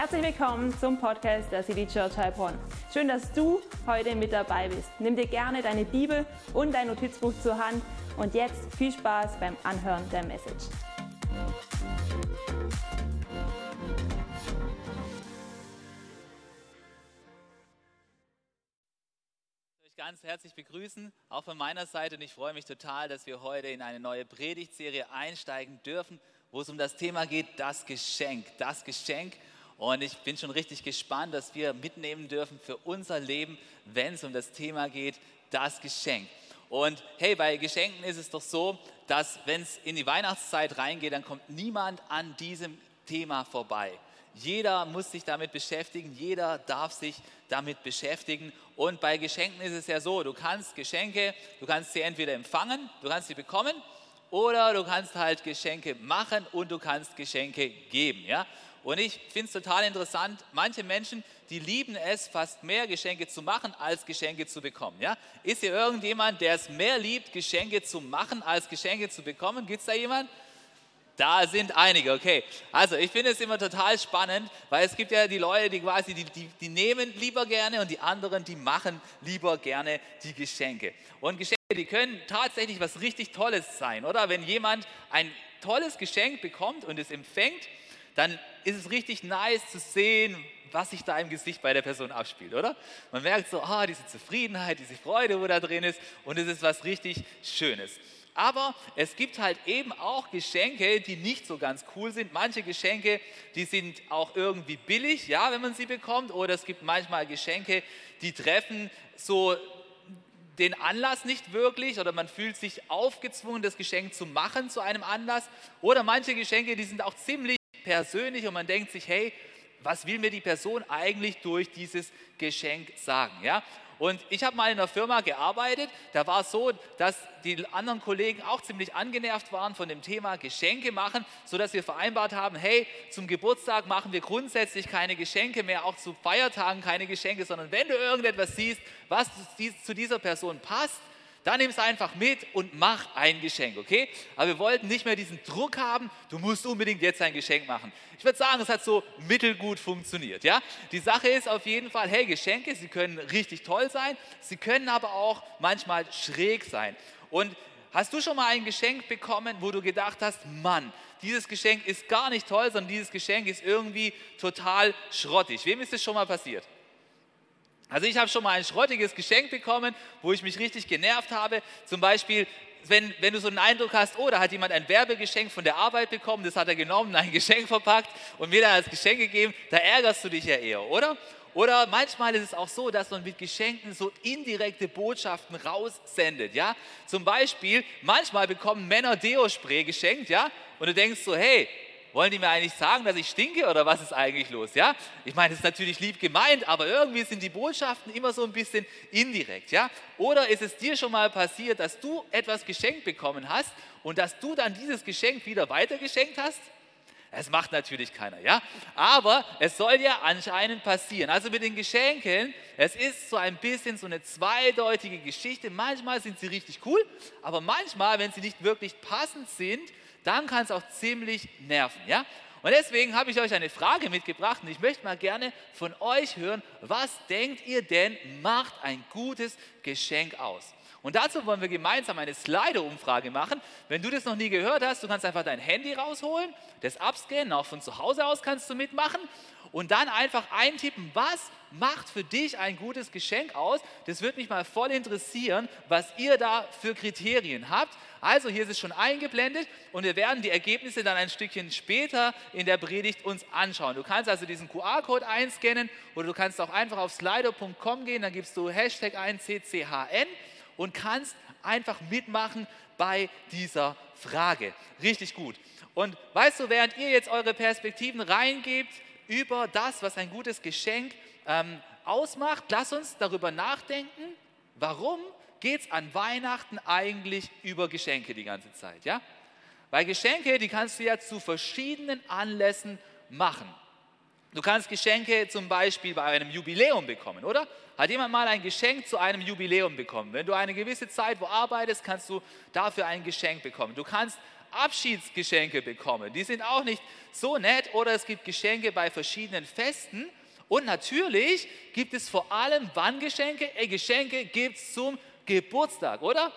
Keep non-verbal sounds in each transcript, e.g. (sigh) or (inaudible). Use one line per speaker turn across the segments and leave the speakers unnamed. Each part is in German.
Herzlich willkommen zum Podcast der City Church Heilbronn. Schön, dass du heute mit dabei bist. Nimm dir gerne deine Bibel und dein Notizbuch zur Hand und jetzt viel Spaß beim Anhören der Message.
ganz herzlich begrüßen, auch von meiner Seite. Und ich freue mich total, dass wir heute in eine neue Predigtserie einsteigen dürfen, wo es um das Thema geht, das Geschenk. Das Geschenk. Und ich bin schon richtig gespannt, dass wir mitnehmen dürfen für unser Leben, wenn es um das Thema geht, das Geschenk. Und hey, bei Geschenken ist es doch so, dass wenn es in die Weihnachtszeit reingeht, dann kommt niemand an diesem Thema vorbei. Jeder muss sich damit beschäftigen, jeder darf sich damit beschäftigen. Und bei Geschenken ist es ja so, du kannst Geschenke, du kannst sie entweder empfangen, du kannst sie bekommen oder du kannst halt Geschenke machen und du kannst Geschenke geben. Ja? Und ich finde es total interessant, manche Menschen, die lieben es, fast mehr Geschenke zu machen, als Geschenke zu bekommen. Ja? Ist hier irgendjemand, der es mehr liebt, Geschenke zu machen, als Geschenke zu bekommen? Gibt es da jemand? Da sind einige, okay. Also ich finde es immer total spannend, weil es gibt ja die Leute, die quasi, die, die, die nehmen lieber gerne und die anderen, die machen lieber gerne die Geschenke. Und Geschenke, die können tatsächlich was richtig Tolles sein, oder? Wenn jemand ein tolles Geschenk bekommt und es empfängt, dann ist es richtig nice zu sehen, was sich da im Gesicht bei der Person abspielt, oder? Man merkt so, ah, diese Zufriedenheit, diese Freude, wo da drin ist und es ist was richtig Schönes. Aber es gibt halt eben auch Geschenke, die nicht so ganz cool sind. Manche Geschenke, die sind auch irgendwie billig, ja, wenn man sie bekommt. Oder es gibt manchmal Geschenke, die treffen so den Anlass nicht wirklich oder man fühlt sich aufgezwungen, das Geschenk zu machen zu einem Anlass. Oder manche Geschenke, die sind auch ziemlich persönlich und man denkt sich, hey, was will mir die Person eigentlich durch dieses Geschenk sagen? Ja? Und ich habe mal in einer Firma gearbeitet, da war es so, dass die anderen Kollegen auch ziemlich angenervt waren von dem Thema Geschenke machen, sodass wir vereinbart haben, hey, zum Geburtstag machen wir grundsätzlich keine Geschenke mehr, auch zu Feiertagen keine Geschenke, sondern wenn du irgendetwas siehst, was zu dieser Person passt, dann nimm es einfach mit und mach ein Geschenk, okay? Aber wir wollten nicht mehr diesen Druck haben, du musst unbedingt jetzt ein Geschenk machen. Ich würde sagen, es hat so mittelgut funktioniert, ja? Die Sache ist auf jeden Fall, hey, Geschenke, sie können richtig toll sein, sie können aber auch manchmal schräg sein. Und hast du schon mal ein Geschenk bekommen, wo du gedacht hast, Mann, dieses Geschenk ist gar nicht toll, sondern dieses Geschenk ist irgendwie total schrottig. Wem ist das schon mal passiert? Also ich habe schon mal ein schrottiges Geschenk bekommen, wo ich mich richtig genervt habe. Zum Beispiel, wenn, wenn du so einen Eindruck hast, oh, da hat jemand ein Werbegeschenk von der Arbeit bekommen, das hat er genommen, ein (laughs) Geschenk verpackt und mir dann als Geschenk gegeben, da ärgerst du dich ja eher, oder? Oder manchmal ist es auch so, dass man mit Geschenken so indirekte Botschaften raussendet, ja? Zum Beispiel, manchmal bekommen Männer Deo-Spray geschenkt, ja? Und du denkst so, hey, wollen die mir eigentlich sagen, dass ich stinke oder was ist eigentlich los? Ja? Ich meine, das ist natürlich lieb gemeint, aber irgendwie sind die Botschaften immer so ein bisschen indirekt. Ja? Oder ist es dir schon mal passiert, dass du etwas geschenkt bekommen hast und dass du dann dieses Geschenk wieder weitergeschenkt hast? Es macht natürlich keiner, ja? Aber es soll ja anscheinend passieren. Also mit den Geschenken, es ist so ein bisschen so eine zweideutige Geschichte. Manchmal sind sie richtig cool, aber manchmal, wenn sie nicht wirklich passend sind, dann kann es auch ziemlich nerven. Ja? Und deswegen habe ich euch eine Frage mitgebracht und ich möchte mal gerne von euch hören, was denkt ihr denn macht ein gutes Geschenk aus? Und dazu wollen wir gemeinsam eine Slido-Umfrage machen. Wenn du das noch nie gehört hast, du kannst einfach dein Handy rausholen, das abscannen, auch von zu Hause aus kannst du mitmachen und dann einfach eintippen, was macht für dich ein gutes Geschenk aus. Das würde mich mal voll interessieren, was ihr da für Kriterien habt. Also hier ist es schon eingeblendet und wir werden die Ergebnisse dann ein Stückchen später in der Predigt uns anschauen. Du kannst also diesen QR-Code einscannen oder du kannst auch einfach auf slido.com gehen, dann gibst du Hashtag ein CCHN und kannst einfach mitmachen bei dieser Frage. Richtig gut. Und weißt du, während ihr jetzt eure Perspektiven reingebt über das, was ein gutes Geschenk ähm, ausmacht, lass uns darüber nachdenken, warum geht es an Weihnachten eigentlich über Geschenke die ganze Zeit, ja? Weil Geschenke, die kannst du ja zu verschiedenen Anlässen machen. Du kannst Geschenke zum Beispiel bei einem Jubiläum bekommen, oder? Hat jemand mal ein Geschenk zu einem Jubiläum bekommen? Wenn du eine gewisse Zeit wo arbeitest, kannst du dafür ein Geschenk bekommen. Du kannst Abschiedsgeschenke bekommen. Die sind auch nicht so nett. Oder es gibt Geschenke bei verschiedenen Festen. Und natürlich gibt es vor allem wann Geschenke? Äh, Geschenke gibt es zum Geburtstag, oder?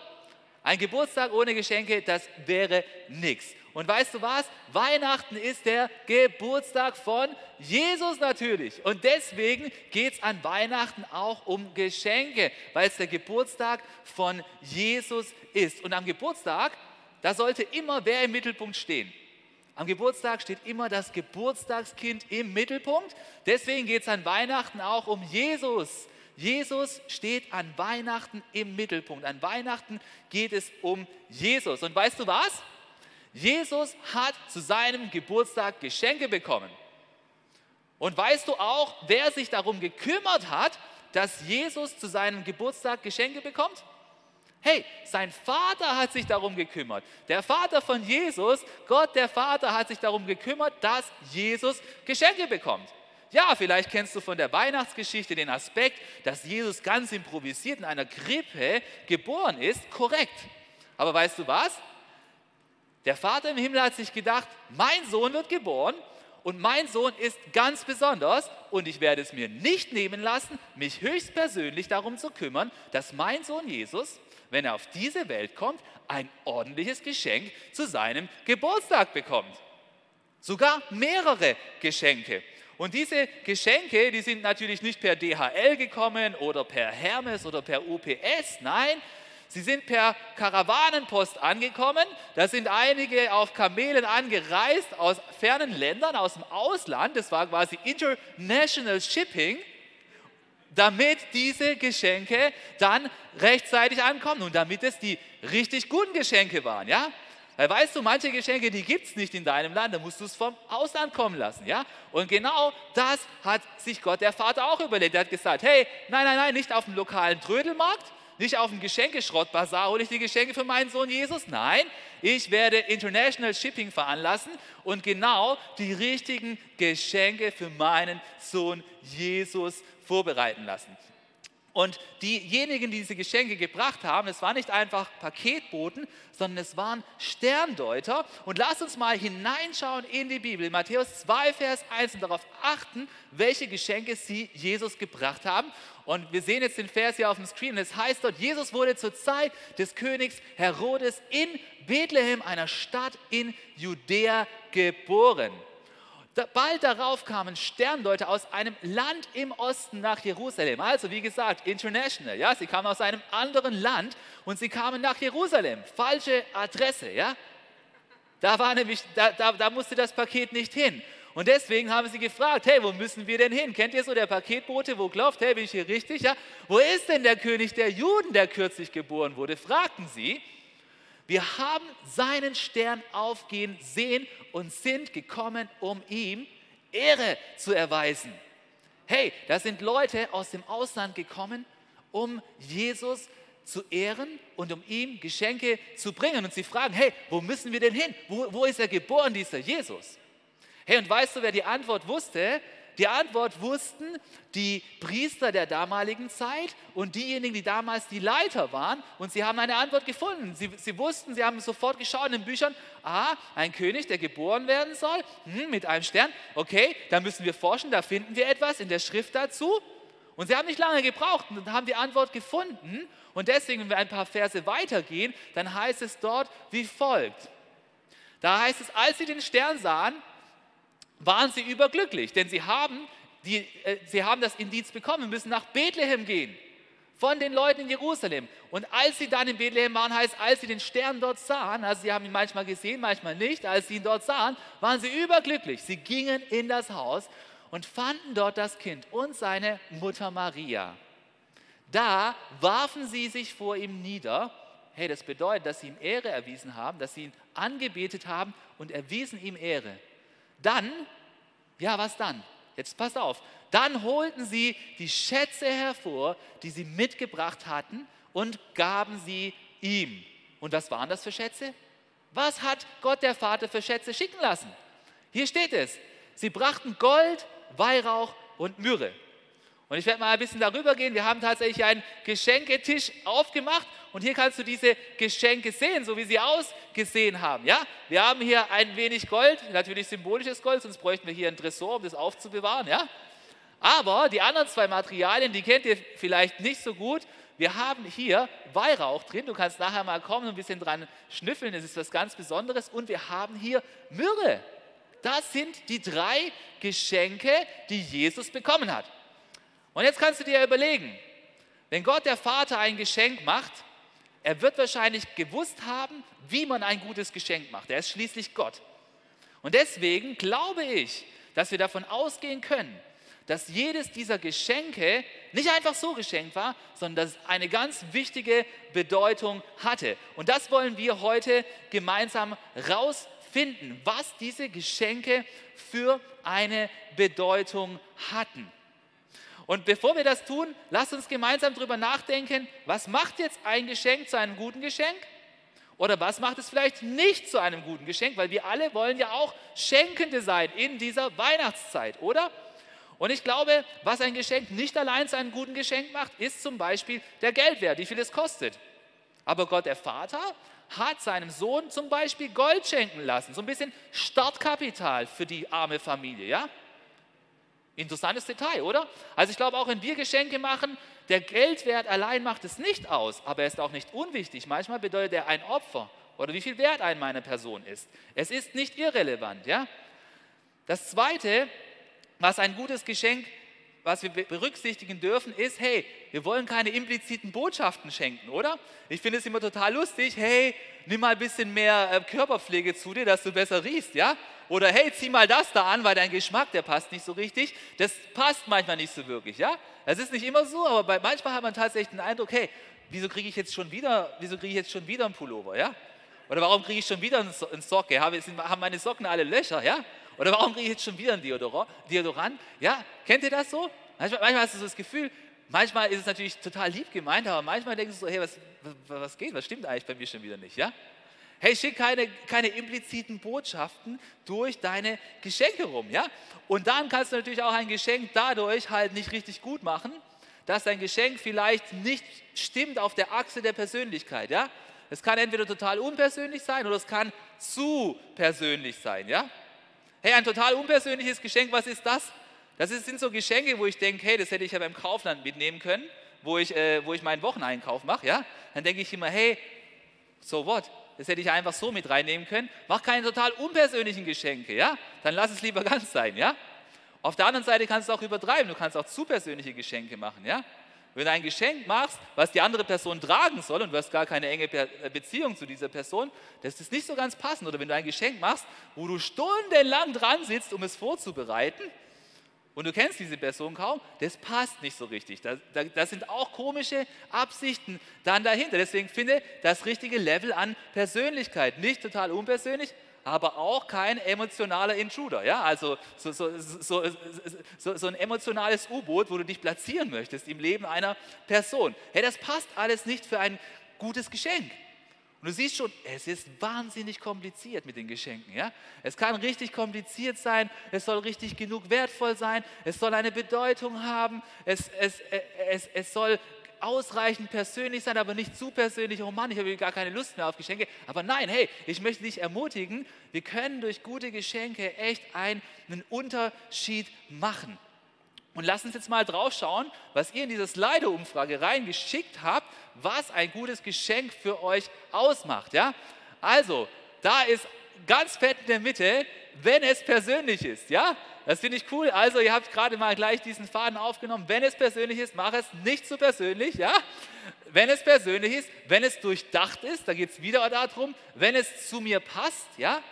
Ein Geburtstag ohne Geschenke, das wäre nichts. Und weißt du was? Weihnachten ist der Geburtstag von Jesus natürlich. Und deswegen geht es an Weihnachten auch um Geschenke, weil es der Geburtstag von Jesus ist. Und am Geburtstag, da sollte immer wer im Mittelpunkt stehen. Am Geburtstag steht immer das Geburtstagskind im Mittelpunkt. Deswegen geht es an Weihnachten auch um Jesus. Jesus steht an Weihnachten im Mittelpunkt. An Weihnachten geht es um Jesus. Und weißt du was? Jesus hat zu seinem Geburtstag Geschenke bekommen. Und weißt du auch, wer sich darum gekümmert hat, dass Jesus zu seinem Geburtstag Geschenke bekommt? Hey, sein Vater hat sich darum gekümmert. Der Vater von Jesus, Gott der Vater hat sich darum gekümmert, dass Jesus Geschenke bekommt. Ja, vielleicht kennst du von der Weihnachtsgeschichte den Aspekt, dass Jesus ganz improvisiert in einer Krippe geboren ist. Korrekt. Aber weißt du was? Der Vater im Himmel hat sich gedacht, mein Sohn wird geboren und mein Sohn ist ganz besonders und ich werde es mir nicht nehmen lassen, mich höchstpersönlich darum zu kümmern, dass mein Sohn Jesus, wenn er auf diese Welt kommt, ein ordentliches Geschenk zu seinem Geburtstag bekommt. Sogar mehrere Geschenke. Und diese Geschenke, die sind natürlich nicht per DHL gekommen oder per Hermes oder per UPS, nein, Sie sind per Karawanenpost angekommen. Da sind einige auf Kamelen angereist aus fernen Ländern, aus dem Ausland. Das war quasi International Shipping, damit diese Geschenke dann rechtzeitig ankommen und damit es die richtig guten Geschenke waren. Ja? Weil weißt du, manche Geschenke, die gibt es nicht in deinem Land, da musst du es vom Ausland kommen lassen. Ja? Und genau das hat sich Gott, der Vater, auch überlegt. Er hat gesagt, hey, nein, nein, nein, nicht auf dem lokalen Trödelmarkt, nicht auf dem Geschenkeschrottbazar hole ich die Geschenke für meinen Sohn Jesus. Nein, ich werde International Shipping veranlassen und genau die richtigen Geschenke für meinen Sohn Jesus vorbereiten lassen. Und diejenigen, die diese Geschenke gebracht haben, es waren nicht einfach Paketboten, sondern es waren Sterndeuter. Und lasst uns mal hineinschauen in die Bibel, in Matthäus 2, Vers 1 und darauf achten, welche Geschenke sie Jesus gebracht haben. Und wir sehen jetzt den Vers hier auf dem Screen. Es heißt dort, Jesus wurde zur Zeit des Königs Herodes in Bethlehem, einer Stadt in Judäa, geboren. Bald darauf kamen Sterndeuter aus einem Land im Osten nach Jerusalem. Also wie gesagt, international. Ja, sie kamen aus einem anderen Land und sie kamen nach Jerusalem. Falsche Adresse. Ja, da war nämlich, da, da, da musste das Paket nicht hin. Und deswegen haben sie gefragt, hey, wo müssen wir denn hin? Kennt ihr so der Paketbote, wo glaubt, hey, bin ich hier richtig? Ja, wo ist denn der König der Juden, der kürzlich geboren wurde? Fragten sie. Wir haben seinen Stern aufgehen sehen und sind gekommen, um ihm Ehre zu erweisen. Hey, da sind Leute aus dem Ausland gekommen, um Jesus zu ehren und um ihm Geschenke zu bringen. Und sie fragen, hey, wo müssen wir denn hin? Wo, wo ist er geboren, dieser Jesus? Hey, und weißt du, wer die Antwort wusste? Die Antwort wussten die Priester der damaligen Zeit und diejenigen, die damals die Leiter waren. Und sie haben eine Antwort gefunden. Sie, sie wussten, sie haben sofort geschaut in den Büchern, ah, ein König, der geboren werden soll, hm, mit einem Stern. Okay, da müssen wir forschen, da finden wir etwas in der Schrift dazu. Und sie haben nicht lange gebraucht und haben die Antwort gefunden. Und deswegen, wenn wir ein paar Verse weitergehen, dann heißt es dort wie folgt. Da heißt es, als sie den Stern sahen, waren sie überglücklich, denn sie haben, die, äh, sie haben das Indiz bekommen, müssen nach Bethlehem gehen von den Leuten in Jerusalem. Und als sie dann in Bethlehem waren, heißt, als sie den Stern dort sahen, also sie haben ihn manchmal gesehen, manchmal nicht, als sie ihn dort sahen, waren sie überglücklich. Sie gingen in das Haus und fanden dort das Kind und seine Mutter Maria. Da warfen sie sich vor ihm nieder. Hey, das bedeutet, dass sie ihm Ehre erwiesen haben, dass sie ihn angebetet haben und erwiesen ihm Ehre. Dann, ja, was dann? Jetzt passt auf. Dann holten sie die Schätze hervor, die sie mitgebracht hatten, und gaben sie ihm. Und was waren das für Schätze? Was hat Gott der Vater für Schätze schicken lassen? Hier steht es. Sie brachten Gold, Weihrauch und Myrrhe. Und ich werde mal ein bisschen darüber gehen. Wir haben tatsächlich einen Geschenketisch aufgemacht und hier kannst du diese Geschenke sehen, so wie sie ausgesehen haben. Ja? Wir haben hier ein wenig Gold, natürlich symbolisches Gold, sonst bräuchten wir hier ein Tresor, um das aufzubewahren. Ja? Aber die anderen zwei Materialien, die kennt ihr vielleicht nicht so gut. Wir haben hier Weihrauch drin. Du kannst nachher mal kommen und ein bisschen dran schnüffeln. Das ist was ganz Besonderes. Und wir haben hier Myrrhe. Das sind die drei Geschenke, die Jesus bekommen hat. Und jetzt kannst du dir überlegen, wenn Gott der Vater ein Geschenk macht, er wird wahrscheinlich gewusst haben, wie man ein gutes Geschenk macht. Er ist schließlich Gott. Und deswegen glaube ich, dass wir davon ausgehen können, dass jedes dieser Geschenke nicht einfach so geschenkt war, sondern dass es eine ganz wichtige Bedeutung hatte. Und das wollen wir heute gemeinsam rausfinden, was diese Geschenke für eine Bedeutung hatten. Und bevor wir das tun, lasst uns gemeinsam darüber nachdenken, was macht jetzt ein Geschenk zu einem guten Geschenk? Oder was macht es vielleicht nicht zu einem guten Geschenk? Weil wir alle wollen ja auch Schenkende sein in dieser Weihnachtszeit, oder? Und ich glaube, was ein Geschenk nicht allein zu einem guten Geschenk macht, ist zum Beispiel der Geldwert, wie viel es kostet. Aber Gott, der Vater, hat seinem Sohn zum Beispiel Gold schenken lassen, so ein bisschen Startkapital für die arme Familie, ja? Interessantes Detail, oder? Also ich glaube, auch wenn wir Geschenke machen, der Geldwert allein macht es nicht aus, aber er ist auch nicht unwichtig. Manchmal bedeutet er ein Opfer oder wie viel Wert ein meiner Person ist. Es ist nicht irrelevant, ja? Das zweite, was ein gutes Geschenk, was wir berücksichtigen dürfen, ist, hey, wir wollen keine impliziten Botschaften schenken, oder? Ich finde es immer total lustig, hey, nimm mal ein bisschen mehr äh, Körperpflege zu dir, dass du besser riechst, ja? Oder hey, zieh mal das da an, weil dein Geschmack, der passt nicht so richtig. Das passt manchmal nicht so wirklich, ja? Es ist nicht immer so, aber bei, manchmal hat man tatsächlich den Eindruck, hey, wieso kriege ich jetzt schon wieder, wieso kriege ich jetzt schon wieder einen Pullover, ja? Oder warum kriege ich schon wieder einen Socke? Haben meine Socken alle Löcher, ja? Oder warum kriege ich jetzt schon wieder einen Deodorant? Ja, kennt ihr das so? Manchmal, manchmal hast du so das Gefühl, manchmal ist es natürlich total lieb gemeint, aber manchmal denkst du so, hey, was, was geht, was stimmt eigentlich bei mir schon wieder nicht, ja? Hey, schick keine, keine impliziten Botschaften durch deine Geschenke rum, ja? Und dann kannst du natürlich auch ein Geschenk dadurch halt nicht richtig gut machen, dass dein Geschenk vielleicht nicht stimmt auf der Achse der Persönlichkeit, ja? Es kann entweder total unpersönlich sein oder es kann zu persönlich sein, ja? Hey, ein total unpersönliches Geschenk, was ist das? Das sind so Geschenke, wo ich denke, hey, das hätte ich ja beim Kaufland mitnehmen können, wo ich, äh, wo ich meinen Wocheneinkauf mache, ja? Dann denke ich immer, hey, so what? Das hätte ich einfach so mit reinnehmen können. Mach keine total unpersönlichen Geschenke, ja? Dann lass es lieber (laughs) ganz sein, ja? Auf der anderen Seite kannst du auch übertreiben. Du kannst auch zu persönliche Geschenke machen, ja? Wenn du ein Geschenk machst, was die andere Person tragen soll und du hast gar keine enge äh, Beziehung zu dieser Person, das ist nicht so ganz passend. Oder wenn du ein Geschenk machst, wo du stundenlang dran sitzt, um es vorzubereiten, und du kennst diese Person kaum, das passt nicht so richtig. Da, da, da, sind auch komische Absichten dann dahinter. Deswegen finde das richtige Level an Persönlichkeit. Nicht total unpersönlich, aber auch kein emotionaler Intruder. Ja? Also so, so, so, so ein emotionales U-Boot, wo du dich platzieren möchtest im Leben einer Person. Hey, das passt alles nicht für ein gutes Geschenk. Und du siehst schon, es ist wahnsinnig kompliziert mit den Geschenken. Ja? Es kann richtig kompliziert sein, es soll richtig genug wertvoll sein, es soll eine Bedeutung haben, es, es, es, es soll ausreichend persönlich sein, aber nicht zu persönlich. Oh Mann, ich habe gar keine Lust mehr auf Geschenke. Aber nein, hey, ich möchte dich ermutigen, wir können durch gute Geschenke echt einen Unterschied machen. Und lasst uns jetzt mal drauf schauen, was ihr in diese Slido-Umfrage reingeschickt habt, was ein gutes Geschenk für euch ausmacht. Ja? Also, da ist ganz fett in der Mitte, wenn es persönlich ist. Ja? Das finde ich cool. Also, ihr habt gerade mal gleich diesen Faden aufgenommen. Wenn es persönlich ist, mach es nicht zu persönlich. Ja? Wenn es persönlich ist, wenn es durchdacht ist, da geht es wieder darum, wenn es zu mir passt. Ja?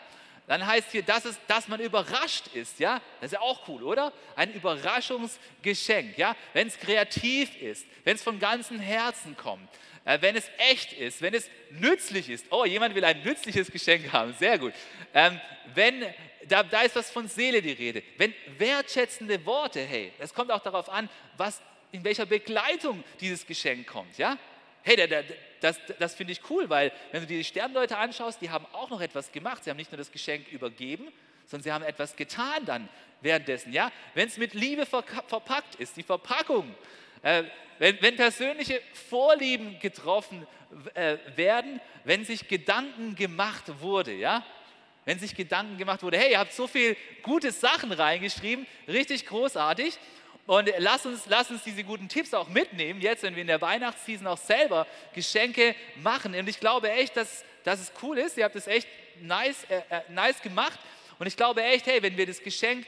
dann heißt hier, dass, es, dass man überrascht ist. Ja? Das ist ja auch cool, oder? Ein Überraschungsgeschenk. Ja? Wenn es kreativ ist, wenn es von ganzem Herzen kommt, wenn es echt ist, wenn es nützlich ist. Oh, jemand will ein nützliches Geschenk haben. Sehr gut. Ähm, wenn, da, da ist was von Seele die Rede. Wenn wertschätzende Worte, hey, es kommt auch darauf an, was, in welcher Begleitung dieses Geschenk kommt. Ja? Hey, der, der, das, das finde ich cool, weil wenn du dir die Sternleute anschaust, die haben auch noch etwas gemacht. Sie haben nicht nur das Geschenk übergeben, sondern sie haben etwas getan dann währenddessen. Ja? Wenn es mit Liebe verpackt ist, die Verpackung, äh, wenn, wenn, persönliche Vorlieben getroffen äh, werden, wenn sich Gedanken gemacht wurde, ja, wenn sich Gedanken gemacht wurde, hey, ihr habt so viele gute Sachen reingeschrieben, richtig großartig. Und lass uns, lass uns diese guten Tipps auch mitnehmen, jetzt, wenn wir in der Weihnachtsseason auch selber Geschenke machen. Und ich glaube echt, dass, dass es cool ist. Ihr habt es echt nice, äh, äh, nice gemacht. Und ich glaube echt, hey, wenn wir das Geschenk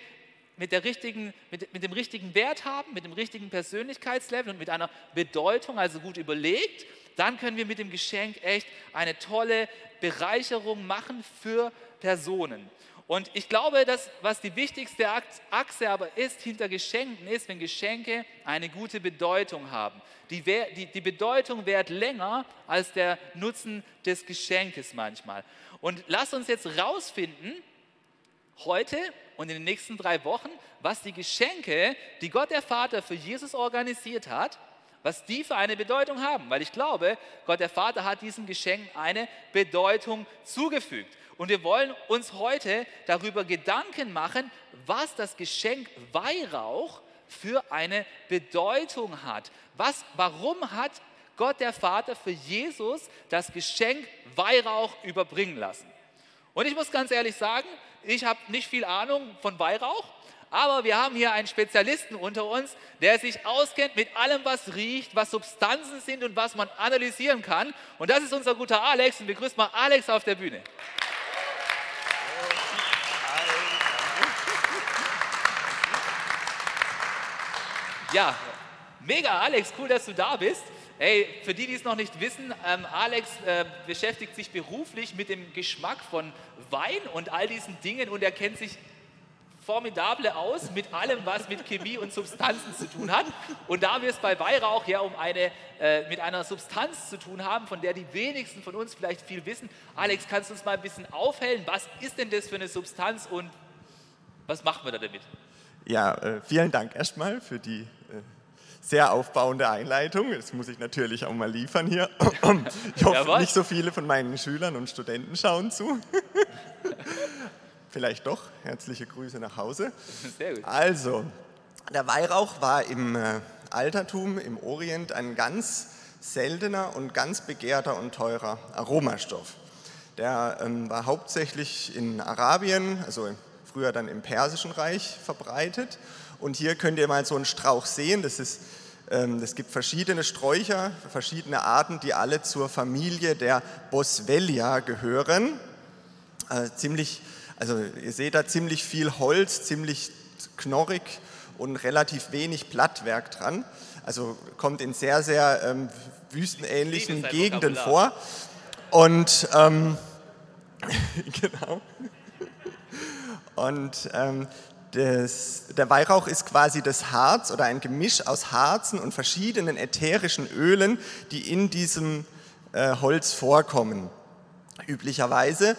mit, der richtigen, mit, mit dem richtigen Wert haben, mit dem richtigen Persönlichkeitslevel und mit einer Bedeutung, also gut überlegt, dann können wir mit dem Geschenk echt eine tolle Bereicherung machen für Personen. Und ich glaube, dass was die wichtigste Achse aber ist hinter Geschenken, ist, wenn Geschenke eine gute Bedeutung haben. Die, die, die Bedeutung währt länger als der Nutzen des Geschenkes manchmal. Und lass uns jetzt rausfinden, heute und in den nächsten drei Wochen, was die Geschenke, die Gott der Vater für Jesus organisiert hat, was die für eine Bedeutung haben. Weil ich glaube, Gott der Vater hat diesen Geschenken eine Bedeutung zugefügt. Und wir wollen uns heute darüber Gedanken machen, was das Geschenk Weihrauch für eine Bedeutung hat. Was, warum hat Gott der Vater für Jesus das Geschenk Weihrauch überbringen lassen? Und ich muss ganz ehrlich sagen, ich habe nicht viel Ahnung von Weihrauch, aber wir haben hier einen Spezialisten unter uns, der sich auskennt mit allem, was riecht, was Substanzen sind und was man analysieren kann. Und das ist unser guter Alex. Und begrüßt mal Alex auf der Bühne. Ja, mega, Alex, cool, dass du da bist. Hey, für die, die es noch nicht wissen, ähm, Alex äh, beschäftigt sich beruflich mit dem Geschmack von Wein und all diesen Dingen und er kennt sich formidable aus mit allem, was mit Chemie und Substanzen zu tun hat. Und da wir es bei Weihrauch ja um eine, äh, mit einer Substanz zu tun haben, von der die wenigsten von uns vielleicht viel wissen, Alex, kannst du uns mal ein bisschen aufhellen? Was ist denn das für eine Substanz und was machen wir da damit?
Ja, äh, vielen Dank erstmal für die äh, sehr aufbauende Einleitung. Das muss ich natürlich auch mal liefern hier. Ich hoffe, Jawohl. nicht so viele von meinen Schülern und Studenten schauen zu. Vielleicht doch. Herzliche Grüße nach Hause. Sehr gut. Also, der Weihrauch war im äh, Altertum, im Orient, ein ganz seltener und ganz begehrter und teurer Aromastoff. Der ähm, war hauptsächlich in Arabien, also früher dann im Persischen Reich verbreitet. Und hier könnt ihr mal so einen Strauch sehen. Das ist ähm, es gibt verschiedene Sträucher, verschiedene Arten, die alle zur Familie der Boswellia gehören. Äh, ziemlich, also ihr seht da ziemlich viel Holz, ziemlich knorrig und relativ wenig Blattwerk dran. Also kommt in sehr, sehr ähm, wüstenähnlichen Gegenden vor. Und ähm, (laughs) genau. Und ähm, das, der Weihrauch ist quasi das Harz oder ein Gemisch aus Harzen und verschiedenen ätherischen Ölen, die in diesem äh, Holz vorkommen. Üblicherweise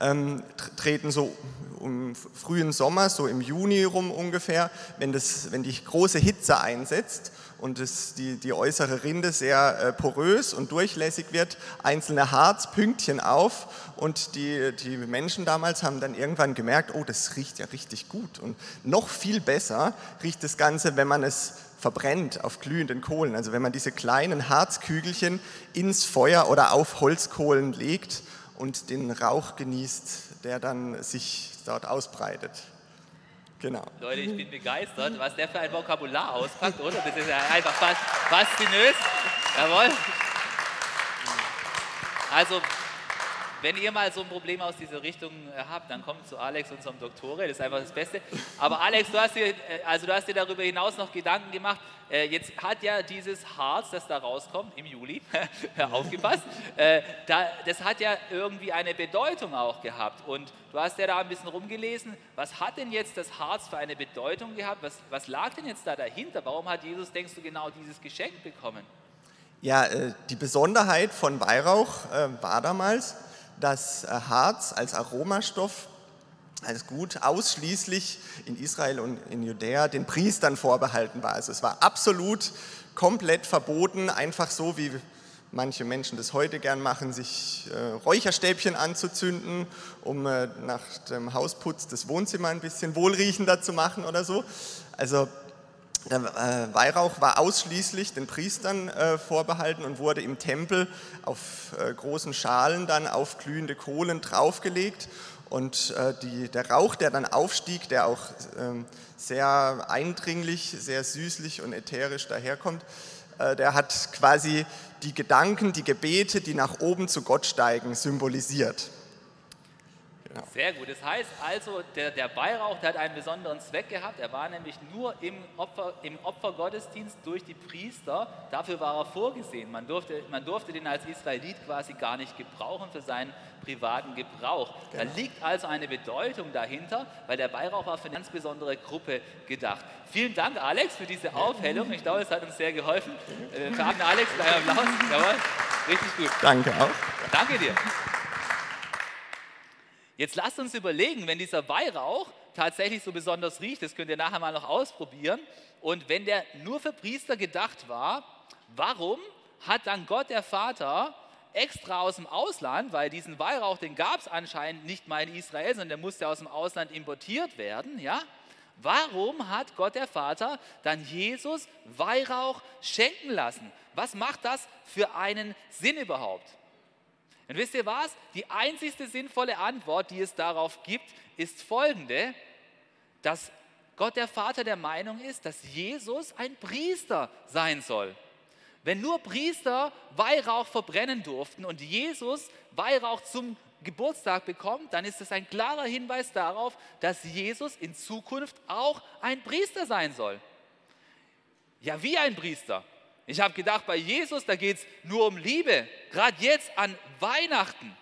ähm, treten so im frühen Sommer, so im Juni rum ungefähr, wenn, das, wenn die große Hitze einsetzt und es, die, die äußere Rinde sehr äh, porös und durchlässig wird, einzelne Harzpünktchen auf. Und die, die Menschen damals haben dann irgendwann gemerkt, oh, das riecht ja richtig gut. Und noch viel besser riecht das Ganze, wenn man es verbrennt auf glühenden Kohlen, also wenn man diese kleinen Harzkügelchen ins Feuer oder auf Holzkohlen legt und den Rauch genießt, der dann sich dort ausbreitet.
Genau. Leute, ich bin begeistert, was der für ein Vokabular auspackt, oder? Das ist ja einfach faszinös. Jawohl. Also, wenn ihr mal so ein Problem aus dieser Richtung äh, habt, dann kommt zu Alex, unserem Doktore, das ist einfach das Beste. Aber Alex, du hast dir, äh, also du hast dir darüber hinaus noch Gedanken gemacht. Äh, jetzt hat ja dieses Harz, das da rauskommt im Juli, (laughs) aufgepasst, das hat ja irgendwie eine Bedeutung auch gehabt. Und du hast ja da ein bisschen rumgelesen. Was hat denn jetzt das Harz für eine Bedeutung gehabt? Was, was lag denn jetzt da dahinter? Warum hat Jesus, denkst du, genau dieses Geschenk bekommen?
Ja, die Besonderheit von Weihrauch war damals, dass äh, Harz als Aromastoff als Gut ausschließlich in Israel und in Judäa den Priestern vorbehalten war. Also es war absolut komplett verboten, einfach so wie manche Menschen das heute gern machen, sich äh, Räucherstäbchen anzuzünden, um äh, nach dem Hausputz das Wohnzimmer ein bisschen wohlriechender zu machen oder so. Also der äh, Weihrauch war ausschließlich den Priestern äh, vorbehalten und wurde im Tempel auf äh, großen Schalen dann auf glühende Kohlen draufgelegt. Und die, der Rauch, der dann aufstieg, der auch ähm, sehr eindringlich, sehr süßlich und ätherisch daherkommt, der hat quasi die Gedanken, die Gebete, die nach oben zu Gott steigen, symbolisiert.
Genau. Sehr gut. Das heißt also, der, der Weihrauch, der hat einen besonderen Zweck gehabt. Er war nämlich nur im, Opfer, im Opfergottesdienst durch die Priester. Dafür war er vorgesehen. Man durfte, man durfte den als Israelit quasi gar nicht gebrauchen für seinen privaten Gebrauch. Genau. Da liegt also eine Bedeutung dahinter, weil der Weihrauch war für eine ganz besondere Gruppe gedacht. Vielen Dank, Alex, für diese Aufhellung. Ich glaube, es hat uns sehr geholfen. Äh, für Alex, einen Applaus. Jawohl. Richtig gut.
Danke auch.
Danke dir. Jetzt lasst uns überlegen, wenn dieser Weihrauch tatsächlich so besonders riecht, das könnt ihr nachher mal noch ausprobieren, und wenn der nur für Priester gedacht war, warum hat dann Gott der Vater extra aus dem Ausland, weil diesen Weihrauch, den gab es anscheinend nicht mal in Israel, sondern der musste aus dem Ausland importiert werden, ja? Warum hat Gott der Vater dann Jesus Weihrauch schenken lassen? Was macht das für einen Sinn überhaupt? Und wisst ihr was? Die einzigste sinnvolle Antwort, die es darauf gibt, ist folgende, dass Gott der Vater der Meinung ist, dass Jesus ein Priester sein soll. Wenn nur Priester Weihrauch verbrennen durften und Jesus Weihrauch zum Geburtstag bekommt, dann ist es ein klarer Hinweis darauf, dass Jesus in Zukunft auch ein Priester sein soll. Ja, wie ein Priester? Ich habe gedacht, bei Jesus, da geht es nur um Liebe, gerade jetzt an Weihnachten.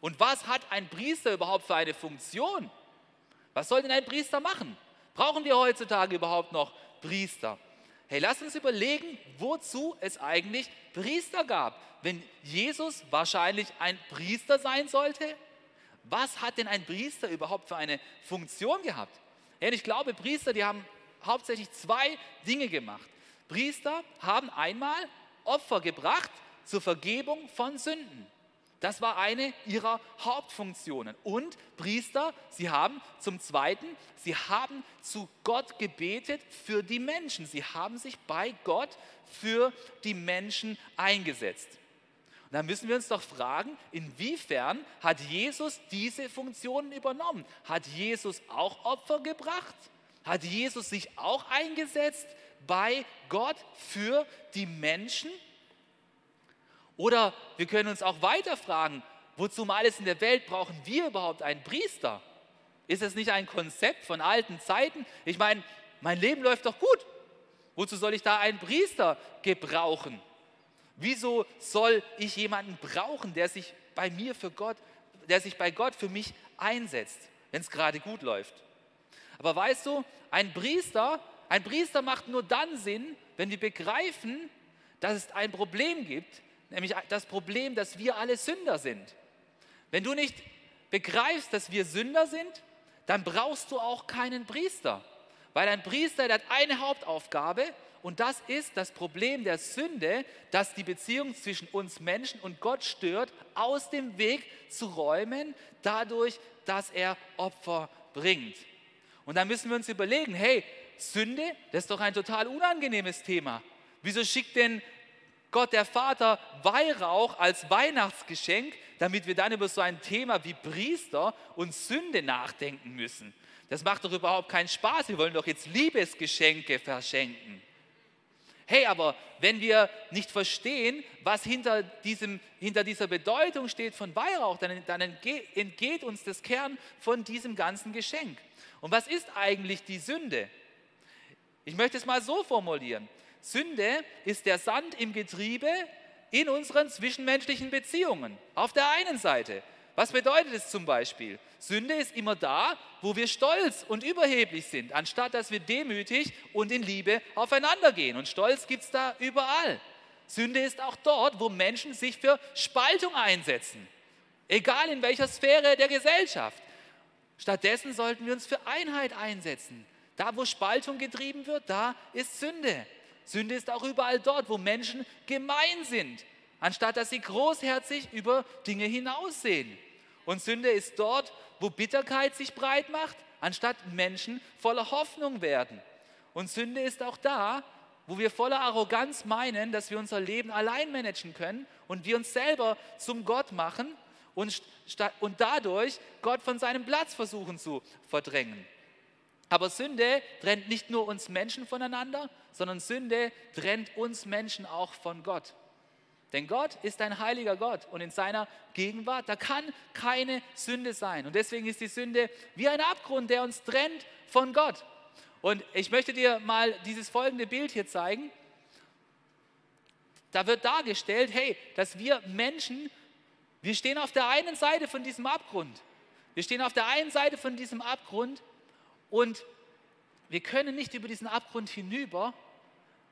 Und was hat ein Priester überhaupt für eine Funktion? Was soll denn ein Priester machen? Brauchen wir heutzutage überhaupt noch Priester? Hey, lass uns überlegen, wozu es eigentlich Priester gab. Wenn Jesus wahrscheinlich ein Priester sein sollte, was hat denn ein Priester überhaupt für eine Funktion gehabt? Ja, ich glaube, Priester, die haben hauptsächlich zwei Dinge gemacht. Priester haben einmal Opfer gebracht zur Vergebung von Sünden. Das war eine ihrer Hauptfunktionen. Und Priester, sie haben zum Zweiten, sie haben zu Gott gebetet für die Menschen. Sie haben sich bei Gott für die Menschen eingesetzt. Und da müssen wir uns doch fragen, inwiefern hat Jesus diese Funktionen übernommen? Hat Jesus auch Opfer gebracht? Hat Jesus sich auch eingesetzt bei Gott für die Menschen? Oder wir können uns auch weiter fragen, wozu mal alles in der Welt brauchen wir überhaupt einen Priester? Ist es nicht ein Konzept von alten Zeiten? Ich meine, mein Leben läuft doch gut. Wozu soll ich da einen Priester gebrauchen? Wieso soll ich jemanden brauchen, der sich bei mir für Gott, der sich bei Gott für mich einsetzt, wenn es gerade gut läuft? Aber weißt du, ein Priester ein Priester macht nur dann Sinn, wenn wir begreifen, dass es ein Problem gibt, nämlich das Problem, dass wir alle Sünder sind. Wenn du nicht begreifst, dass wir Sünder sind, dann brauchst du auch keinen Priester. Weil ein Priester, hat eine Hauptaufgabe und das ist das Problem der Sünde, das die Beziehung zwischen uns Menschen und Gott stört, aus dem Weg zu räumen, dadurch, dass er Opfer bringt. Und dann müssen wir uns überlegen, hey, Sünde, das ist doch ein total unangenehmes Thema. Wieso schickt denn Gott der Vater Weihrauch als Weihnachtsgeschenk, damit wir dann über so ein Thema wie Priester und Sünde nachdenken müssen? Das macht doch überhaupt keinen Spaß. Wir wollen doch jetzt Liebesgeschenke verschenken. Hey, aber wenn wir nicht verstehen, was hinter, diesem, hinter dieser Bedeutung steht von Weihrauch, dann, dann entgeht uns das Kern von diesem ganzen Geschenk. Und was ist eigentlich die Sünde? Ich möchte es mal so formulieren. Sünde ist der Sand im Getriebe in unseren zwischenmenschlichen Beziehungen. Auf der einen Seite. Was bedeutet es zum Beispiel? Sünde ist immer da, wo wir stolz und überheblich sind, anstatt dass wir demütig und in Liebe aufeinander gehen. Und Stolz gibt es da überall. Sünde ist auch dort, wo Menschen sich für Spaltung einsetzen, egal in welcher Sphäre der Gesellschaft. Stattdessen sollten wir uns für Einheit einsetzen, da, wo Spaltung getrieben wird, da ist Sünde. Sünde ist auch überall dort, wo Menschen gemein sind, anstatt dass sie großherzig über Dinge hinaussehen. Und Sünde ist dort, wo Bitterkeit sich breit macht, anstatt Menschen voller Hoffnung werden. Und Sünde ist auch da, wo wir voller Arroganz meinen, dass wir unser Leben allein managen können und wir uns selber zum Gott machen und, und dadurch Gott von seinem Platz versuchen zu verdrängen. Aber Sünde trennt nicht nur uns Menschen voneinander, sondern Sünde trennt uns Menschen auch von Gott. Denn Gott ist ein heiliger Gott und in seiner Gegenwart, da kann keine Sünde sein. Und deswegen ist die Sünde wie ein Abgrund, der uns trennt von Gott. Und ich möchte dir mal dieses folgende Bild hier zeigen. Da wird dargestellt, hey, dass wir Menschen, wir stehen auf der einen Seite von diesem Abgrund. Wir stehen auf der einen Seite von diesem Abgrund und wir können nicht über diesen Abgrund hinüber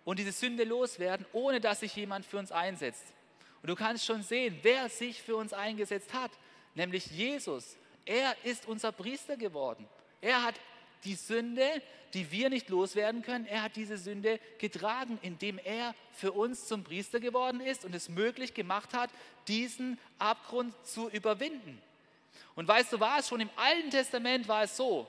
und diese Sünde loswerden, ohne dass sich jemand für uns einsetzt. Und du kannst schon sehen, wer sich für uns eingesetzt hat, nämlich Jesus. Er ist unser Priester geworden. Er hat die Sünde, die wir nicht loswerden können, er hat diese Sünde getragen, indem er für uns zum Priester geworden ist und es möglich gemacht hat, diesen Abgrund zu überwinden. Und weißt du was, schon im Alten Testament war es so,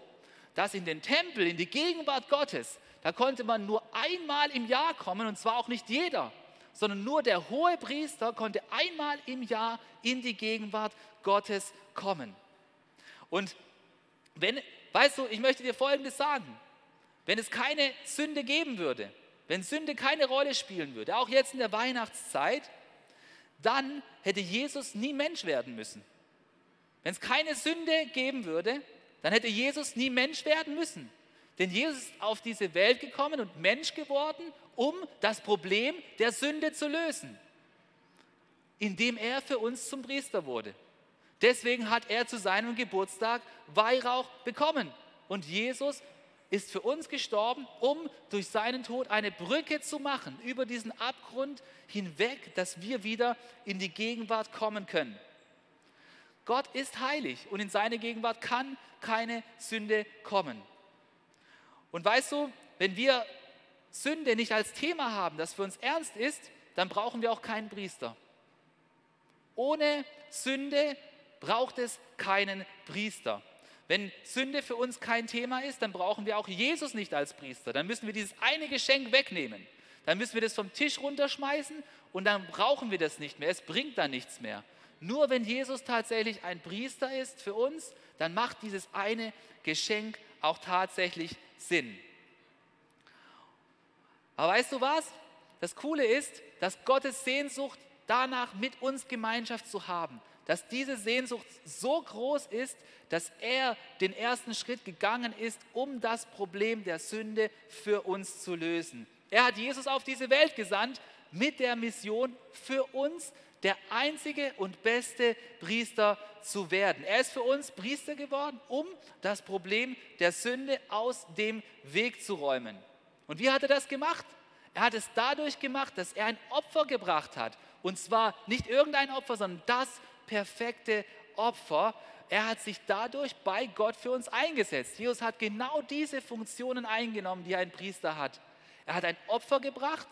dass in den Tempel, in die Gegenwart Gottes, da konnte man nur einmal im Jahr kommen und zwar auch nicht jeder, sondern nur der hohe Priester konnte einmal im Jahr in die Gegenwart Gottes kommen. Und wenn, weißt du, ich möchte dir Folgendes sagen, wenn es keine Sünde geben würde, wenn Sünde keine Rolle spielen würde, auch jetzt in der Weihnachtszeit, dann hätte Jesus nie Mensch werden müssen. Wenn es keine Sünde geben würde, dann hätte Jesus nie Mensch werden müssen. Denn Jesus ist auf diese Welt gekommen und Mensch geworden, um das Problem der Sünde zu lösen, indem er für uns zum Priester wurde. Deswegen hat er zu seinem Geburtstag Weihrauch bekommen. Und Jesus ist für uns gestorben, um durch seinen Tod eine Brücke zu machen über diesen Abgrund hinweg, dass wir wieder in die Gegenwart kommen können. Gott ist heilig und in seine Gegenwart kann keine Sünde kommen. Und weißt du, wenn wir Sünde nicht als Thema haben, das für uns ernst ist, dann brauchen wir auch keinen Priester. Ohne Sünde braucht es keinen Priester. Wenn Sünde für uns kein Thema ist, dann brauchen wir auch Jesus nicht als Priester. Dann müssen wir dieses eine Geschenk wegnehmen. Dann müssen wir das vom Tisch runterschmeißen und dann brauchen wir das nicht mehr. Es bringt dann nichts mehr. Nur wenn Jesus tatsächlich ein Priester ist für uns, dann macht dieses eine Geschenk auch tatsächlich Sinn. Aber weißt du was? Das Coole ist, dass Gottes Sehnsucht danach mit uns Gemeinschaft zu haben, dass diese Sehnsucht so groß ist, dass er den ersten Schritt gegangen ist, um das Problem der Sünde für uns zu lösen. Er hat Jesus auf diese Welt gesandt mit der Mission für uns der einzige und beste Priester zu werden. Er ist für uns Priester geworden, um das Problem der Sünde aus dem Weg zu räumen. Und wie hat er das gemacht? Er hat es dadurch gemacht, dass er ein Opfer gebracht hat. Und zwar nicht irgendein Opfer, sondern das perfekte Opfer. Er hat sich dadurch bei Gott für uns eingesetzt. Jesus hat genau diese Funktionen eingenommen, die ein Priester hat. Er hat ein Opfer gebracht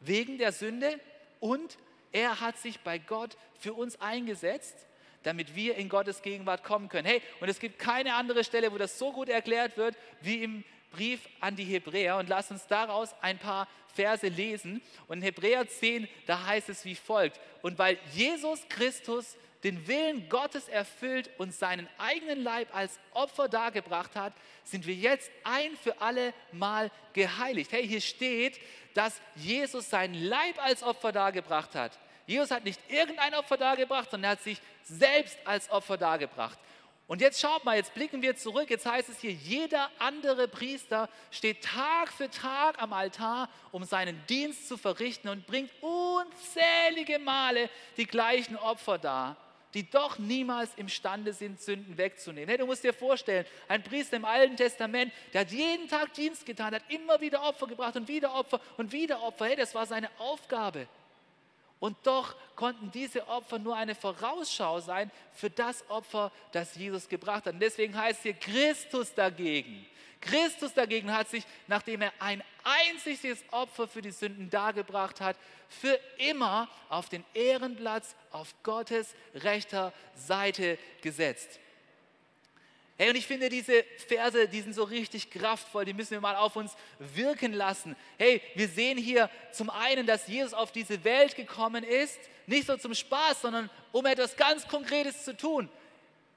wegen der Sünde und er hat sich bei Gott für uns eingesetzt, damit wir in Gottes Gegenwart kommen können. Hey, und es gibt keine andere Stelle, wo das so gut erklärt wird wie im Brief an die Hebräer. Und lass uns daraus ein paar Verse lesen. Und in Hebräer 10, da heißt es wie folgt. Und weil Jesus Christus den Willen Gottes erfüllt und seinen eigenen Leib als Opfer dargebracht hat, sind wir jetzt ein für alle Mal geheiligt. Hey, hier steht, dass Jesus seinen Leib als Opfer dargebracht hat. Jesus hat nicht irgendein Opfer dargebracht, sondern er hat sich selbst als Opfer dargebracht. Und jetzt schaut mal, jetzt blicken wir zurück. Jetzt heißt es hier, jeder andere Priester steht Tag für Tag am Altar, um seinen Dienst zu verrichten und bringt unzählige Male die gleichen Opfer dar die doch niemals imstande sind, Sünden wegzunehmen. Du musst dir vorstellen, ein Priester im Alten Testament, der hat jeden Tag Dienst getan, hat immer wieder Opfer gebracht und wieder Opfer und wieder Opfer. Hey, das war seine Aufgabe. Und doch konnten diese Opfer nur eine Vorausschau sein für das Opfer, das Jesus gebracht hat. Und deswegen heißt hier Christus dagegen. Christus dagegen hat sich, nachdem er ein einziges Opfer für die Sünden dargebracht hat, für immer auf den Ehrenplatz auf Gottes rechter Seite gesetzt. Hey, und ich finde diese Verse, die sind so richtig kraftvoll, die müssen wir mal auf uns wirken lassen. Hey, wir sehen hier zum einen, dass Jesus auf diese Welt gekommen ist, nicht so zum Spaß, sondern um etwas ganz Konkretes zu tun,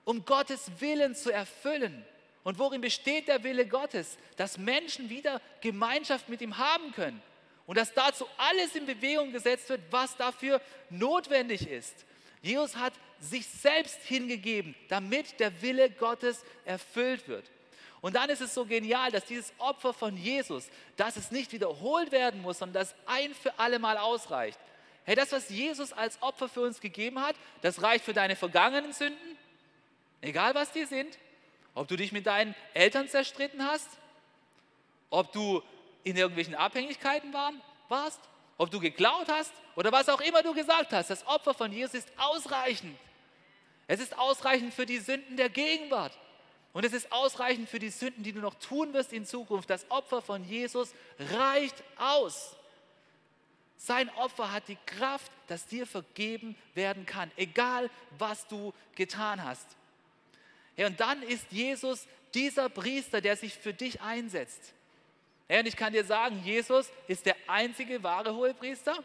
um Gottes Willen zu erfüllen. Und worin besteht der Wille Gottes? Dass Menschen wieder Gemeinschaft mit ihm haben können. Und dass dazu alles in Bewegung gesetzt wird, was dafür notwendig ist. Jesus hat sich selbst hingegeben, damit der Wille Gottes erfüllt wird. Und dann ist es so genial, dass dieses Opfer von Jesus, dass es nicht wiederholt werden muss, sondern das ein für alle Mal ausreicht. Hey, das, was Jesus als Opfer für uns gegeben hat, das reicht für deine vergangenen Sünden, egal was die sind, ob du dich mit deinen Eltern zerstritten hast, ob du in irgendwelchen Abhängigkeiten warst, ob du geklaut hast oder was auch immer du gesagt hast, das Opfer von Jesus ist ausreichend. Es ist ausreichend für die Sünden der Gegenwart. Und es ist ausreichend für die Sünden, die du noch tun wirst in Zukunft. Das Opfer von Jesus reicht aus. Sein Opfer hat die Kraft, dass dir vergeben werden kann, egal was du getan hast. Und dann ist Jesus dieser Priester, der sich für dich einsetzt. Ja, und ich kann dir sagen, Jesus ist der einzige wahre Hohepriester.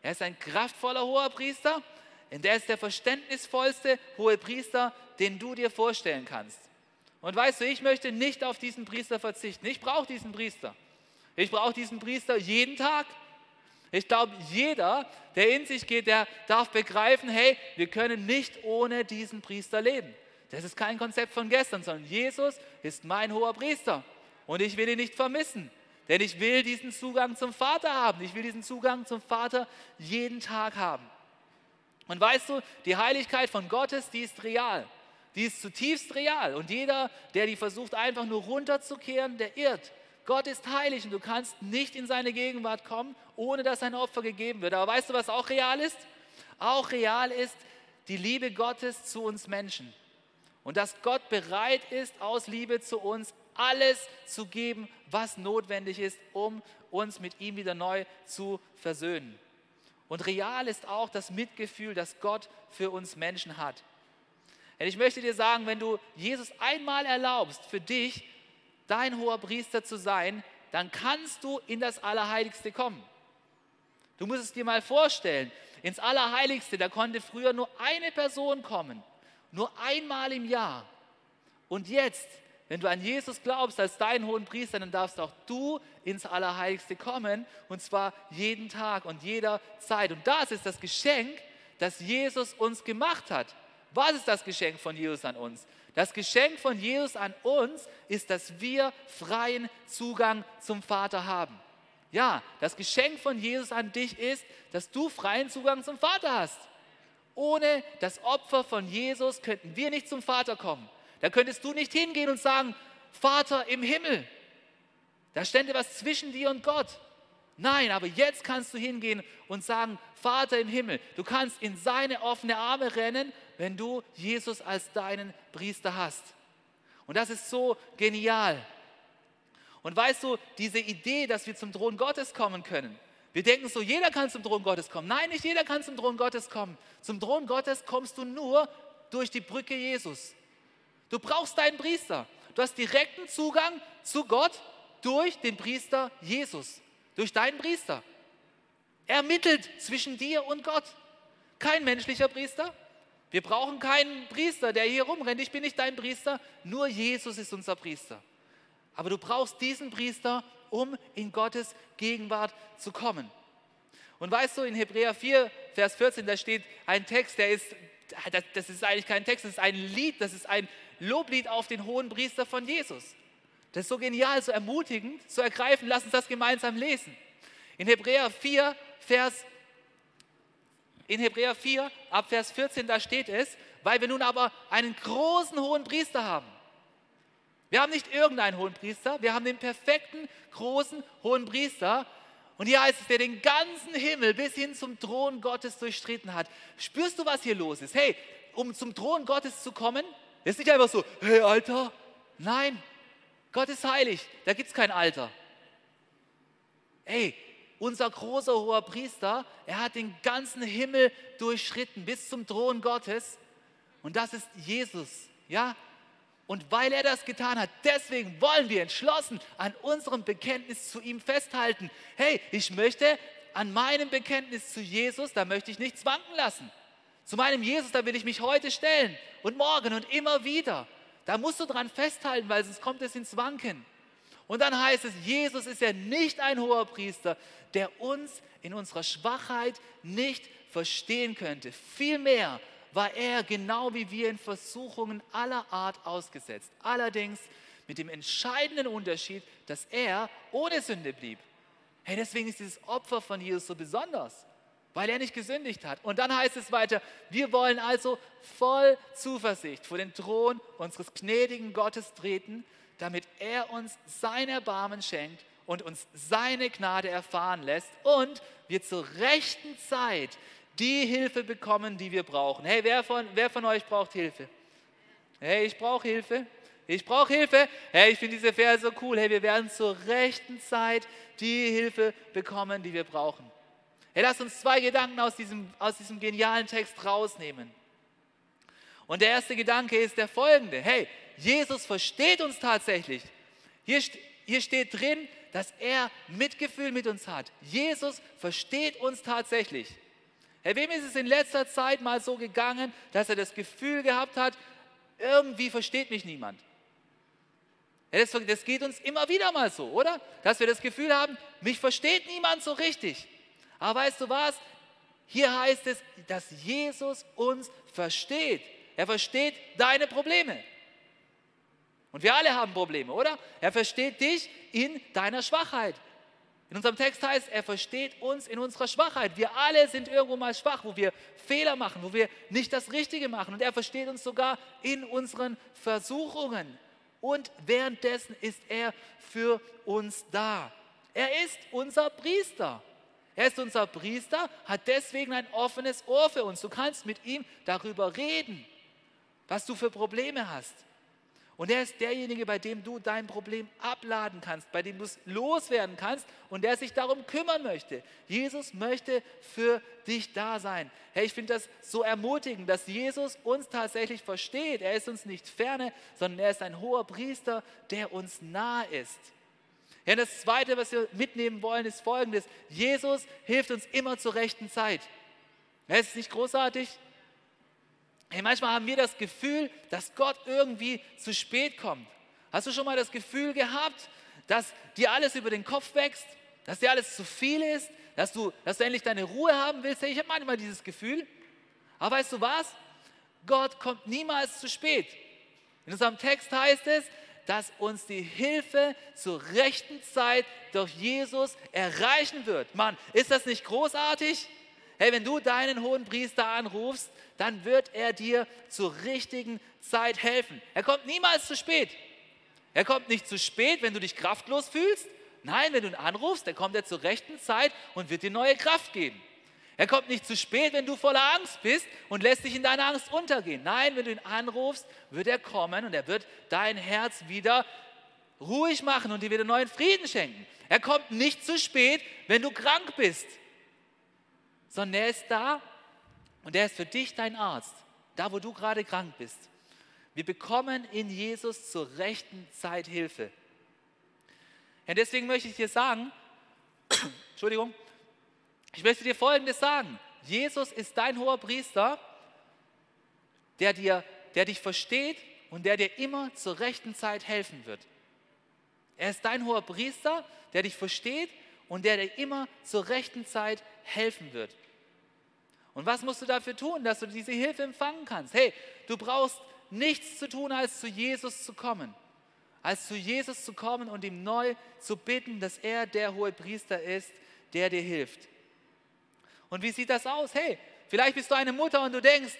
Er ist ein kraftvoller Hohepriester. Und er ist der verständnisvollste Hohepriester, den du dir vorstellen kannst. Und weißt du, ich möchte nicht auf diesen Priester verzichten. Ich brauche diesen Priester. Ich brauche diesen Priester jeden Tag. Ich glaube, jeder, der in sich geht, der darf begreifen, hey, wir können nicht ohne diesen Priester leben. Das ist kein Konzept von gestern, sondern Jesus ist mein hoher Priester. Und ich will ihn nicht vermissen. Denn ich will diesen Zugang zum Vater haben. Ich will diesen Zugang zum Vater jeden Tag haben. Und weißt du, die Heiligkeit von Gottes, die ist real. Die ist zutiefst real. Und jeder, der die versucht, einfach nur runterzukehren, der irrt. Gott ist heilig und du kannst nicht in seine Gegenwart kommen, ohne dass ein Opfer gegeben wird. Aber weißt du, was auch real ist? Auch real ist die Liebe Gottes zu uns Menschen. Und dass Gott bereit ist, aus Liebe zu uns alles zu geben, was notwendig ist, um uns mit ihm wieder neu zu versöhnen. Und real ist auch das Mitgefühl, das Gott für uns Menschen hat. Und ich möchte dir sagen, wenn du Jesus einmal erlaubst, für dich dein hoher Priester zu sein, dann kannst du in das Allerheiligste kommen. Du musst es dir mal vorstellen, ins Allerheiligste, da konnte früher nur eine Person kommen, nur einmal im Jahr. Und jetzt wenn du an Jesus glaubst als deinen hohen Priester, dann darfst auch du ins Allerheiligste kommen und zwar jeden Tag und jeder Zeit. Und das ist das Geschenk, das Jesus uns gemacht hat. Was ist das Geschenk von Jesus an uns? Das Geschenk von Jesus an uns ist, dass wir freien Zugang zum Vater haben. Ja, das Geschenk von Jesus an dich ist, dass du freien Zugang zum Vater hast. Ohne das Opfer von Jesus könnten wir nicht zum Vater kommen. Da könntest du nicht hingehen und sagen, Vater im Himmel. Da stände was zwischen dir und Gott. Nein, aber jetzt kannst du hingehen und sagen, Vater im Himmel. Du kannst in seine offene Arme rennen, wenn du Jesus als deinen Priester hast. Und das ist so genial. Und weißt du, diese Idee, dass wir zum Thron Gottes kommen können, wir denken so, jeder kann zum Thron Gottes kommen. Nein, nicht jeder kann zum Thron Gottes kommen. Zum Thron Gottes kommst du nur durch die Brücke Jesus. Du brauchst deinen Priester. Du hast direkten Zugang zu Gott durch den Priester Jesus, durch deinen Priester. Er mittelt zwischen dir und Gott. Kein menschlicher Priester. Wir brauchen keinen Priester, der hier rumrennt. Ich bin nicht dein Priester, nur Jesus ist unser Priester. Aber du brauchst diesen Priester, um in Gottes Gegenwart zu kommen. Und weißt du, in Hebräer 4, Vers 14, da steht ein Text, der ist, das ist eigentlich kein Text, das ist ein Lied, das ist ein Loblied auf den hohen Priester von Jesus. Das ist so genial, so ermutigend, so ergreifend. Lass uns das gemeinsam lesen. In Hebräer 4, Vers in Hebräer 4, ab Vers 14, da steht es, weil wir nun aber einen großen hohen Priester haben. Wir haben nicht irgendeinen hohen Priester, wir haben den perfekten, großen hohen Priester. Und hier heißt es, der den ganzen Himmel bis hin zum Thron Gottes durchstritten hat. Spürst du, was hier los ist? Hey, um zum Thron Gottes zu kommen, ist nicht einfach so, hey Alter. Nein, Gott ist heilig, da gibt es kein Alter. Ey, unser großer hoher Priester, er hat den ganzen Himmel durchschritten bis zum Thron Gottes. Und das ist Jesus, ja? Und weil er das getan hat, deswegen wollen wir entschlossen an unserem Bekenntnis zu ihm festhalten. Hey, ich möchte an meinem Bekenntnis zu Jesus, da möchte ich nichts wanken lassen. Zu meinem Jesus, da will ich mich heute stellen und morgen und immer wieder. Da musst du dran festhalten, weil sonst kommt es ins Wanken. Und dann heißt es, Jesus ist ja nicht ein hoher Priester, der uns in unserer Schwachheit nicht verstehen könnte. Vielmehr war er genau wie wir in Versuchungen aller Art ausgesetzt. Allerdings mit dem entscheidenden Unterschied, dass er ohne Sünde blieb. Hey, deswegen ist dieses Opfer von Jesus so besonders weil er nicht gesündigt hat. Und dann heißt es weiter, wir wollen also voll Zuversicht vor den Thron unseres gnädigen Gottes treten, damit er uns sein Erbarmen schenkt und uns seine Gnade erfahren lässt und wir zur rechten Zeit die Hilfe bekommen, die wir brauchen. Hey, wer von, wer von euch braucht Hilfe? Hey, ich brauche Hilfe. Ich brauche Hilfe. Hey, ich finde diese Verse so cool. Hey, wir werden zur rechten Zeit die Hilfe bekommen, die wir brauchen. Hey, lass uns zwei Gedanken aus diesem, aus diesem genialen Text rausnehmen. Und der erste Gedanke ist der folgende. Hey, Jesus versteht uns tatsächlich. Hier, hier steht drin, dass er Mitgefühl mit uns hat. Jesus versteht uns tatsächlich. Herr, wem ist es in letzter Zeit mal so gegangen, dass er das Gefühl gehabt hat, irgendwie versteht mich niemand? Das, das geht uns immer wieder mal so, oder? Dass wir das Gefühl haben, mich versteht niemand so richtig. Aber weißt du was? Hier heißt es, dass Jesus uns versteht. Er versteht deine Probleme. Und wir alle haben Probleme, oder? Er versteht dich in deiner Schwachheit. In unserem Text heißt, er versteht uns in unserer Schwachheit. Wir alle sind irgendwo mal schwach, wo wir Fehler machen, wo wir nicht das Richtige machen. Und er versteht uns sogar in unseren Versuchungen. Und währenddessen ist er für uns da. Er ist unser Priester. Er ist unser Priester, hat deswegen ein offenes Ohr für uns. Du kannst mit ihm darüber reden, was du für Probleme hast. Und er ist derjenige, bei dem du dein Problem abladen kannst, bei dem du es loswerden kannst und der sich darum kümmern möchte. Jesus möchte für dich da sein. Hey, ich finde das so ermutigend, dass Jesus uns tatsächlich versteht. Er ist uns nicht ferne, sondern er ist ein hoher Priester, der uns nahe ist. Ja, das Zweite, was wir mitnehmen wollen, ist Folgendes. Jesus hilft uns immer zur rechten Zeit. Ja, ist es nicht großartig? Hey, manchmal haben wir das Gefühl, dass Gott irgendwie zu spät kommt. Hast du schon mal das Gefühl gehabt, dass dir alles über den Kopf wächst, dass dir alles zu viel ist, dass du, dass du endlich deine Ruhe haben willst? Hey, ich habe manchmal dieses Gefühl. Aber weißt du was? Gott kommt niemals zu spät. In unserem Text heißt es, dass uns die Hilfe zur rechten Zeit durch Jesus erreichen wird. Mann, ist das nicht großartig? Hey, wenn du deinen hohen Priester anrufst, dann wird er dir zur richtigen Zeit helfen. Er kommt niemals zu spät. Er kommt nicht zu spät, wenn du dich kraftlos fühlst. Nein, wenn du ihn anrufst, dann kommt er zur rechten Zeit und wird dir neue Kraft geben. Er kommt nicht zu spät, wenn du voller Angst bist und lässt dich in deiner Angst untergehen. Nein, wenn du ihn anrufst, wird er kommen und er wird dein Herz wieder ruhig machen und dir wieder neuen Frieden schenken. Er kommt nicht zu spät, wenn du krank bist, sondern er ist da und er ist für dich dein Arzt, da wo du gerade krank bist. Wir bekommen in Jesus zur rechten Zeit Hilfe. Und deswegen möchte ich dir sagen, (coughs) Entschuldigung, ich möchte dir Folgendes sagen. Jesus ist dein hoher Priester, der, dir, der dich versteht und der dir immer zur rechten Zeit helfen wird. Er ist dein hoher Priester, der dich versteht und der dir immer zur rechten Zeit helfen wird. Und was musst du dafür tun, dass du diese Hilfe empfangen kannst? Hey, du brauchst nichts zu tun, als zu Jesus zu kommen. Als zu Jesus zu kommen und ihm neu zu bitten, dass er der hohe Priester ist, der dir hilft. Und wie sieht das aus? Hey, vielleicht bist du eine Mutter und du denkst,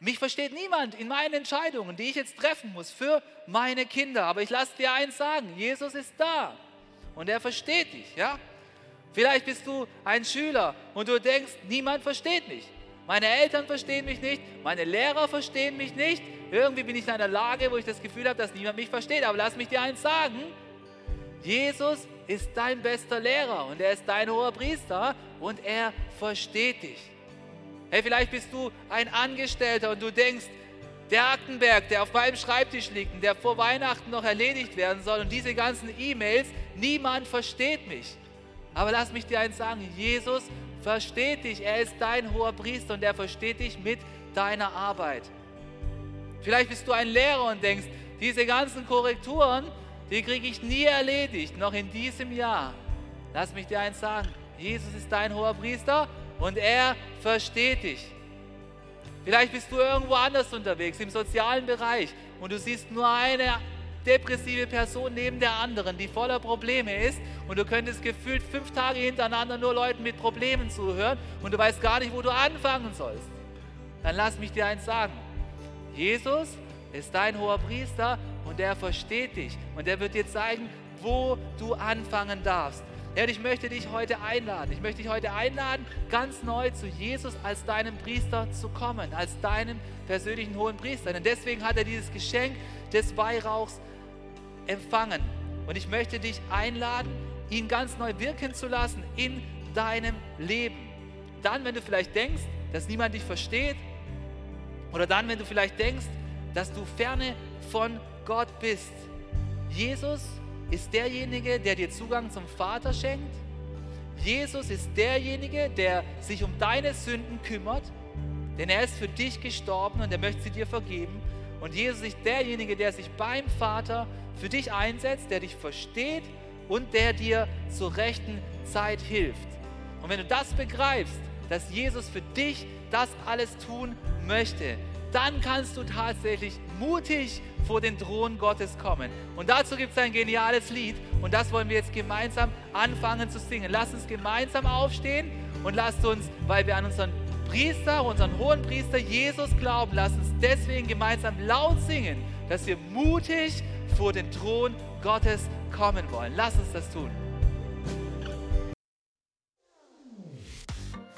mich versteht niemand in meinen Entscheidungen, die ich jetzt treffen muss für meine Kinder. Aber ich lasse dir eins sagen, Jesus ist da und er versteht dich. Ja? Vielleicht bist du ein Schüler und du denkst, niemand versteht mich. Meine Eltern verstehen mich nicht, meine Lehrer verstehen mich nicht. Irgendwie bin ich in einer Lage, wo ich das Gefühl habe, dass niemand mich versteht. Aber lass mich dir eins sagen. Jesus ist dein bester Lehrer und er ist dein hoher Priester und er versteht dich. Hey, vielleicht bist du ein Angestellter und du denkst, der Aktenberg, der auf meinem Schreibtisch liegt und der vor Weihnachten noch erledigt werden soll und diese ganzen E-Mails, niemand versteht mich. Aber lass mich dir eins sagen, Jesus versteht dich, er ist dein hoher Priester und er versteht dich mit deiner Arbeit. Vielleicht bist du ein Lehrer und denkst, diese ganzen Korrekturen, die kriege ich nie erledigt, noch in diesem Jahr. Lass mich dir eins sagen, Jesus ist dein hoher Priester und er versteht dich. Vielleicht bist du irgendwo anders unterwegs, im sozialen Bereich, und du siehst nur eine depressive Person neben der anderen, die voller Probleme ist, und du könntest gefühlt fünf Tage hintereinander nur Leuten mit Problemen zuhören und du weißt gar nicht, wo du anfangen sollst. Dann lass mich dir eins sagen. Jesus ist dein hoher Priester und er versteht dich und er wird dir zeigen, wo du anfangen darfst. Herr, ich möchte dich heute einladen. Ich möchte dich heute einladen, ganz neu zu Jesus als deinem Priester zu kommen, als deinem persönlichen hohen Priester. Denn deswegen hat er dieses Geschenk des Weihrauchs empfangen. Und ich möchte dich einladen, ihn ganz neu wirken zu lassen in deinem Leben. Dann, wenn du vielleicht denkst, dass niemand dich versteht, oder dann, wenn du vielleicht denkst, dass du ferne von Gott bist. Jesus ist derjenige, der dir Zugang zum Vater schenkt. Jesus ist derjenige, der sich um deine Sünden kümmert, denn er ist für dich gestorben und er möchte sie dir vergeben. Und Jesus ist derjenige, der sich beim Vater für dich einsetzt, der dich versteht und der dir zur rechten Zeit hilft. Und wenn du das begreifst, dass Jesus für dich das alles tun möchte, dann kannst du tatsächlich mutig vor den Thron Gottes kommen. Und dazu gibt es ein geniales Lied und das wollen wir jetzt gemeinsam anfangen zu singen. Lass uns gemeinsam aufstehen und lasst uns, weil wir an unseren Priester, unseren hohen Priester Jesus glauben, lasst uns deswegen gemeinsam laut singen, dass wir mutig vor den Thron Gottes kommen wollen. Lass uns das tun.